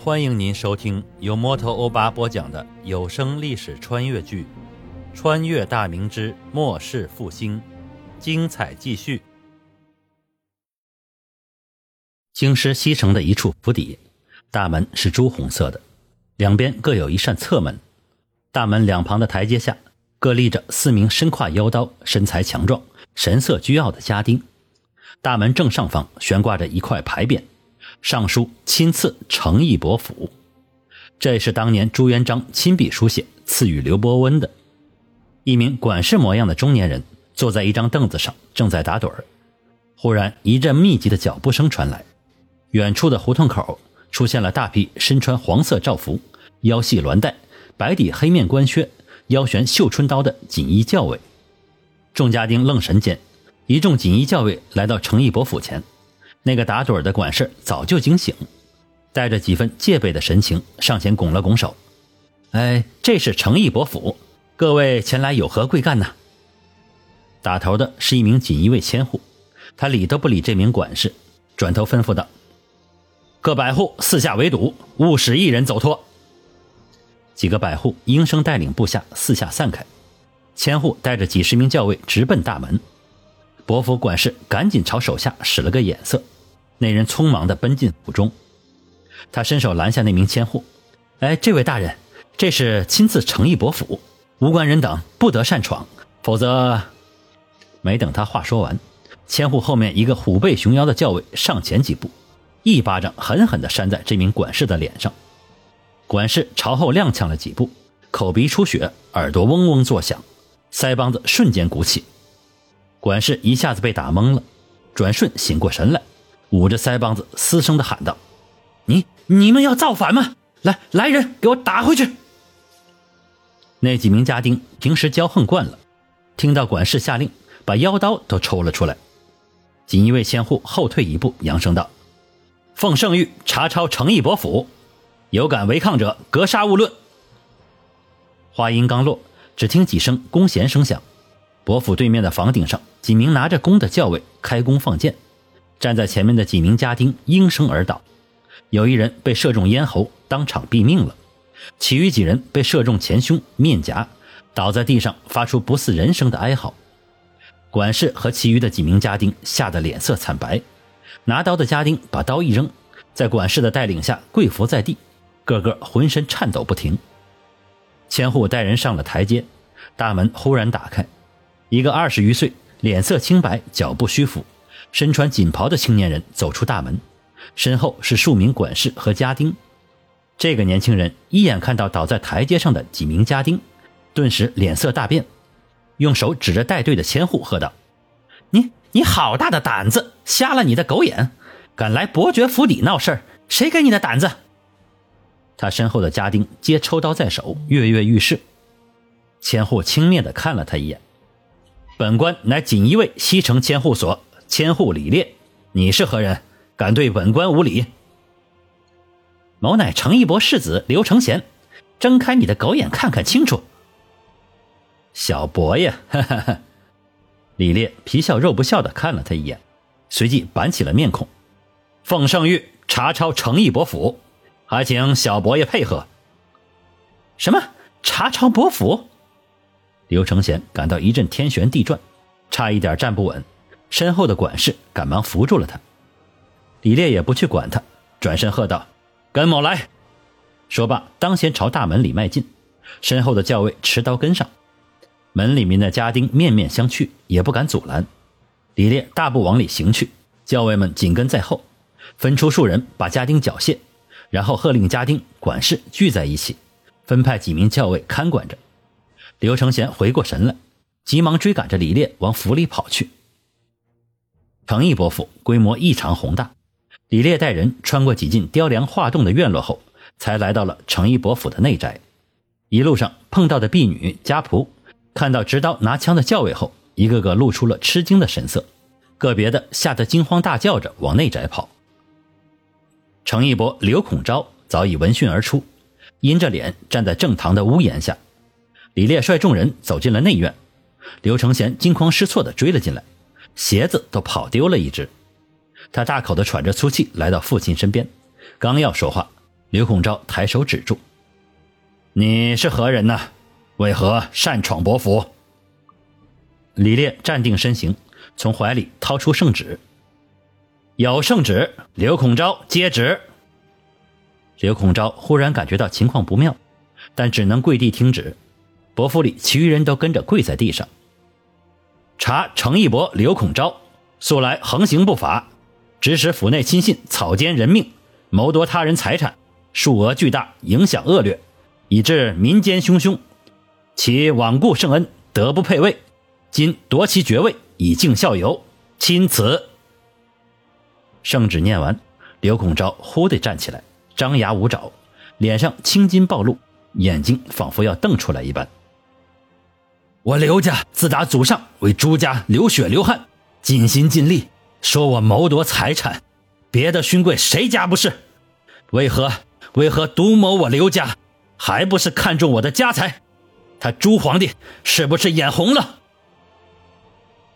欢迎您收听由摩托欧巴播讲的有声历史穿越剧《穿越大明之末世复兴》，精彩继续。京师西城的一处府邸，大门是朱红色的，两边各有一扇侧门。大门两旁的台阶下，各立着四名身挎腰刀、身材强壮、神色倨傲的家丁。大门正上方悬挂着一块牌匾。上书“亲赐诚意伯府”，这是当年朱元璋亲笔书写赐予刘伯温的。一名管事模样的中年人坐在一张凳子上，正在打盹儿。忽然，一阵密集的脚步声传来，远处的胡同口出现了大批身穿黄色罩服、腰系鸾带、白底黑面官靴、腰悬绣春刀的锦衣教尉。众家丁愣神间，一众锦衣教尉来到诚义伯府前。那个打盹的管事早就惊醒，带着几分戒备的神情上前拱了拱手：“哎，这是诚意伯府，各位前来有何贵干呢？”打头的是一名锦衣卫千户，他理都不理这名管事，转头吩咐道：“各百户四下围堵，勿使一人走脱。”几个百户应声带领部下四下散开，千户带着几十名教卫直奔大门。伯府管事赶紧朝手下使了个眼色。那人匆忙地奔进府中，他伸手拦下那名千户：“哎，这位大人，这是亲自诚意伯府，无关人等不得擅闯，否则……”没等他话说完，千户后面一个虎背熊腰的教尉上前几步，一巴掌狠狠地扇在这名管事的脸上。管事朝后踉跄了几步，口鼻出血，耳朵嗡嗡作响，腮帮子瞬间鼓起。管事一下子被打懵了，转瞬醒过神来。捂着腮帮子，嘶声的喊道：“你你们要造反吗？来来人，给我打回去！”那几名家丁平时骄横惯了，听到管事下令，把腰刀都抽了出来。锦衣卫千户后退一步，扬声道：“奉圣谕查抄诚义伯府，有敢违抗者，格杀勿论。”话音刚落，只听几声弓弦声响，伯府对面的房顶上，几名拿着弓的教尉开弓放箭。站在前面的几名家丁应声而倒，有一人被射中咽喉，当场毙命了；其余几人被射中前胸、面颊，倒在地上发出不似人声的哀嚎。管事和其余的几名家丁吓得脸色惨白，拿刀的家丁把刀一扔，在管事的带领下跪伏在地，个个浑身颤抖不停。千户带人上了台阶，大门忽然打开，一个二十余岁、脸色清白、脚步虚浮。身穿锦袍的青年人走出大门，身后是数名管事和家丁。这个年轻人一眼看到倒在台阶上的几名家丁，顿时脸色大变，用手指着带队的千户喝道：“你你好大的胆子！瞎了你的狗眼，敢来伯爵府邸闹事儿？谁给你的胆子？”他身后的家丁皆抽刀在手，跃跃欲试。千户轻蔑地看了他一眼：“本官乃锦衣卫西城千户所。”千户李烈，你是何人？敢对本官无礼？某乃程义伯世子刘承贤，睁开你的狗眼，看看清楚。小伯爷，哈哈哈！李烈皮笑肉不笑的看了他一眼，随即板起了面孔。奉圣谕查抄程义伯府，还请小伯爷配合。什么？查抄伯府？刘承贤感到一阵天旋地转，差一点站不稳。身后的管事赶忙扶住了他，李烈也不去管他，转身喝道：“跟某来！”说罢，当先朝大门里迈进，身后的教尉持刀跟上。门里面的家丁面面相觑，也不敢阻拦。李烈大步往里行去，教尉们紧跟在后，分出数人把家丁缴械，然后喝令家丁、管事聚在一起，分派几名教尉看管着。刘承贤回过神来，急忙追赶着李烈往府里跑去。程义伯府规模异常宏大，李烈带人穿过几进雕梁画栋的院落后，才来到了程义伯府的内宅。一路上碰到的婢女家仆，看到执刀拿枪的教尉后，一个个露出了吃惊的神色，个别的吓得惊慌大叫着往内宅跑。程义伯、刘孔昭早已闻讯而出，阴着脸站在正堂的屋檐下。李烈率众人走进了内院，刘承贤惊慌失措地追了进来。鞋子都跑丢了一只，他大口的喘着粗气来到父亲身边，刚要说话，刘孔昭抬手指住：“你是何人呢？为何擅闯伯府？”李烈站定身形，从怀里掏出圣旨：“有圣旨，刘孔昭接旨。”刘孔昭忽然感觉到情况不妙，但只能跪地听旨。伯府里其余人都跟着跪在地上。查程义伯、刘孔昭素来横行不法，指使府内亲信草菅人命，谋夺他人财产，数额巨大，影响恶劣，以致民间汹汹。其罔顾圣恩，德不配位，今夺其爵位，以敬校友，钦此。圣旨念完，刘孔昭忽地站起来，张牙舞爪，脸上青筋暴露，眼睛仿佛要瞪出来一般。我刘家自打祖上为朱家流血流汗，尽心尽力，说我谋夺财产，别的勋贵谁家不是？为何为何独谋我刘家？还不是看中我的家财？他朱皇帝是不是眼红了？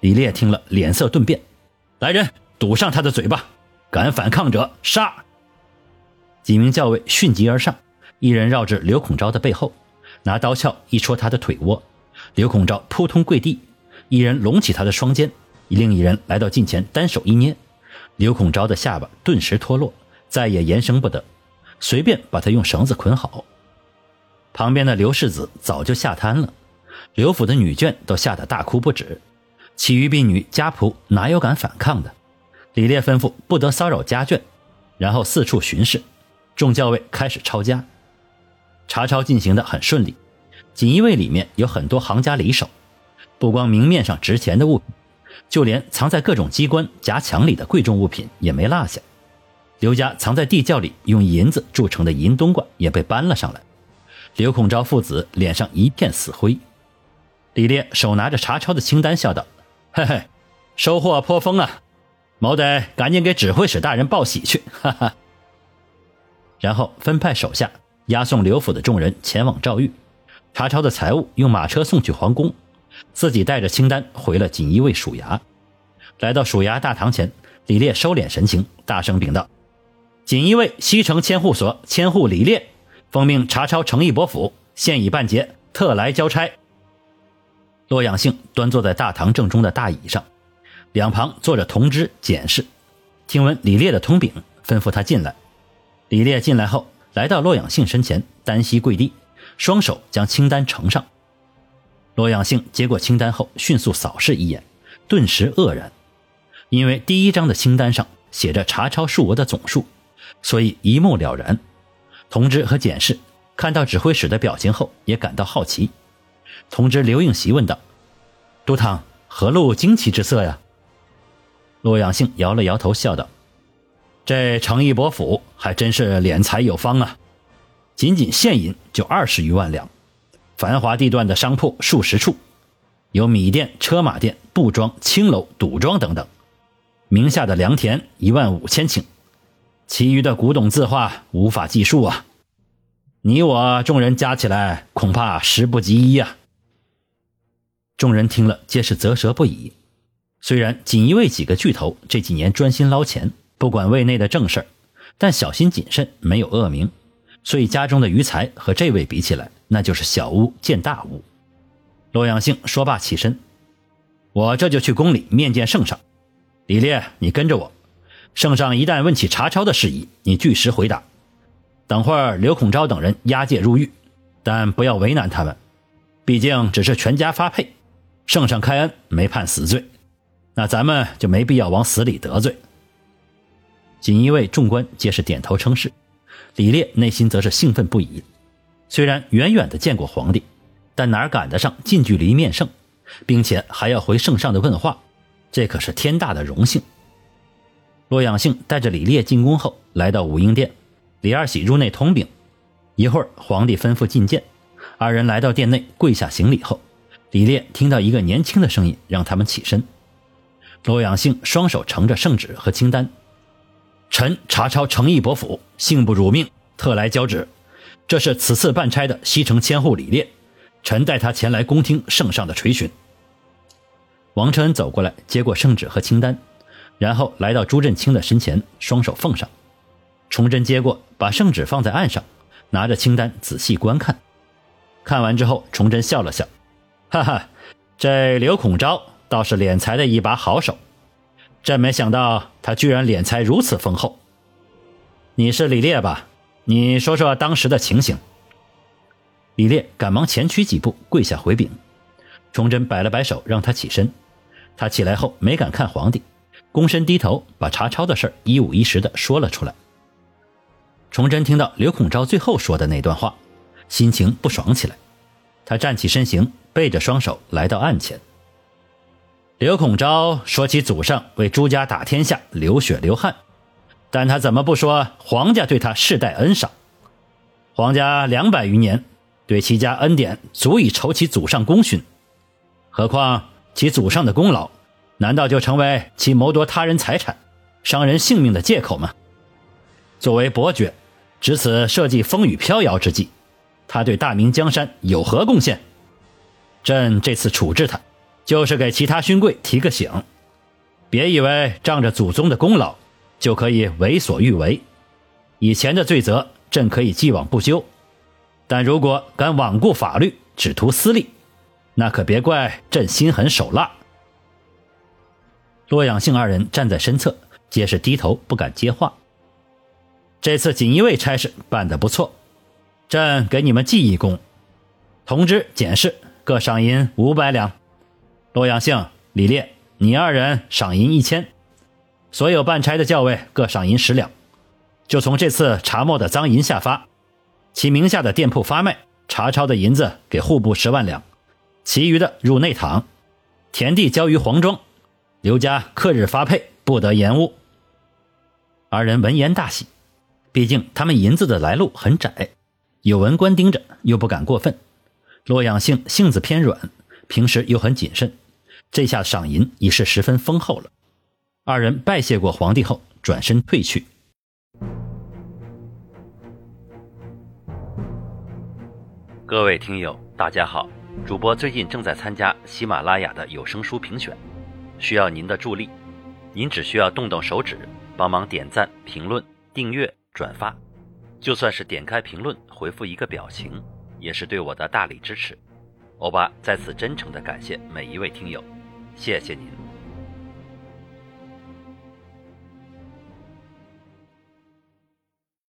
李烈听了，脸色顿变，来人，堵上他的嘴巴！敢反抗者杀！几名教卫迅疾而上，一人绕至刘孔昭的背后，拿刀鞘一戳他的腿窝。刘孔昭扑通跪地，一人拢起他的双肩，另一人来到近前，单手一捏，刘孔昭的下巴顿时脱落，再也言声不得，随便把他用绳子捆好。旁边的刘世子早就吓瘫了，刘府的女眷都吓得大哭不止，其余婢女家仆哪有敢反抗的？李烈吩咐不得骚扰家眷，然后四处巡视，众教尉开始抄家，查抄进行的很顺利。锦衣卫里面有很多行家里手，不光明面上值钱的物品，就连藏在各种机关夹墙里的贵重物品也没落下。刘家藏在地窖里用银子铸成的银冬瓜也被搬了上来。刘孔昭父子脸上一片死灰。李烈手拿着查抄的清单，笑道：“嘿嘿，收获颇丰啊，某得赶紧给指挥使大人报喜去。”哈哈。然后分派手下押送刘府的众人前往诏狱。查抄的财物用马车送去皇宫，自己带着清单回了锦衣卫署衙。来到署衙大堂前，李烈收敛神情，大声禀道：“锦衣卫西城千户所千户李烈，奉命查抄程义伯府，现已办结，特来交差。”洛阳性端坐在大堂正中的大椅上，两旁坐着同知检视。听闻李烈的通禀，吩咐他进来。李烈进来后，来到洛阳性身前，单膝跪地。双手将清单呈上，罗养性接过清单后，迅速扫视一眼，顿时愕然，因为第一张的清单上写着查抄数额的总数，所以一目了然。同知和检视看到指挥使的表情后，也感到好奇。同知刘应习问道：“都堂何露惊奇之色呀？”洛阳性摇了摇头，笑道：“这程义伯府还真是敛财有方啊。”仅仅现银就二十余万两，繁华地段的商铺数十处，有米店、车马店、布庄、青楼、赌庄等等。名下的良田一万五千顷，其余的古董字画无法计数啊！你我众人加起来恐怕十不及一啊！众人听了皆是啧舌不已。虽然锦衣卫几个巨头这几年专心捞钱，不管卫内的正事但小心谨慎，没有恶名。所以家中的余财和这位比起来，那就是小巫见大巫。洛阳兴说罢起身，我这就去宫里面见圣上。李烈，你跟着我。圣上一旦问起查抄的事宜，你据实回答。等会儿刘孔昭等人押解入狱，但不要为难他们，毕竟只是全家发配。圣上开恩，没判死罪，那咱们就没必要往死里得罪。锦衣卫众官皆是点头称是。李烈内心则是兴奋不已，虽然远远的见过皇帝，但哪赶得上近距离面圣，并且还要回圣上的问话，这可是天大的荣幸。洛阳性带着李烈进宫后，来到武英殿，李二喜入内通禀。一会儿，皇帝吩咐觐见，二人来到殿内跪下行礼后，李烈听到一个年轻的声音，让他们起身。洛阳性双手盛着圣旨和清单。臣查抄诚义伯府，幸不辱命，特来交旨。这是此次办差的西城千户李烈，臣带他前来恭听圣上的垂询。王承恩走过来，接过圣旨和清单，然后来到朱振清的身前，双手奉上。崇祯接过，把圣旨放在案上，拿着清单仔细观看。看完之后，崇祯笑了笑，哈哈，这刘孔昭倒是敛财的一把好手，真没想到他居然敛财如此丰厚。你是李烈吧？你说说当时的情形。李烈赶忙前屈几步，跪下回禀。崇祯摆了摆手，让他起身。他起来后没敢看皇帝，躬身低头，把查抄的事一五一十的说了出来。崇祯听到刘孔昭最后说的那段话，心情不爽起来。他站起身形，背着双手来到案前。刘孔昭说起祖上为朱家打天下，流血流汗，但他怎么不说皇家对他世代恩赏？皇家两百余年对其家恩典足以酬其祖上功勋，何况其祖上的功劳，难道就成为其谋夺他人财产、伤人性命的借口吗？作为伯爵。值此设计风雨飘摇之际，他对大明江山有何贡献？朕这次处置他，就是给其他勋贵提个醒，别以为仗着祖宗的功劳就可以为所欲为。以前的罪责，朕可以既往不咎，但如果敢罔顾法律，只图私利，那可别怪朕心狠手辣。洛阳杏二人站在身侧，皆是低头不敢接话。这次锦衣卫差事办得不错，朕给你们记一功。同知、检事各赏银五百两，洛阳杏、李烈，你二人赏银一千，所有办差的校尉各赏银十两。就从这次查没的赃银下发，其名下的店铺发卖查抄的银子给户部十万两，其余的入内堂，田地交于黄庄，刘家克日发配，不得延误。二人闻言大喜。毕竟他们银子的来路很窄，有文官盯着，又不敢过分。洛阳性性子偏软，平时又很谨慎，这下赏银已是十分丰厚了。二人拜谢过皇帝后，转身退去。各位听友，大家好，主播最近正在参加喜马拉雅的有声书评选，需要您的助力。您只需要动动手指，帮忙点赞、评论、订阅。转发，就算是点开评论回复一个表情，也是对我的大力支持。欧巴在此真诚的感谢每一位听友，谢谢您。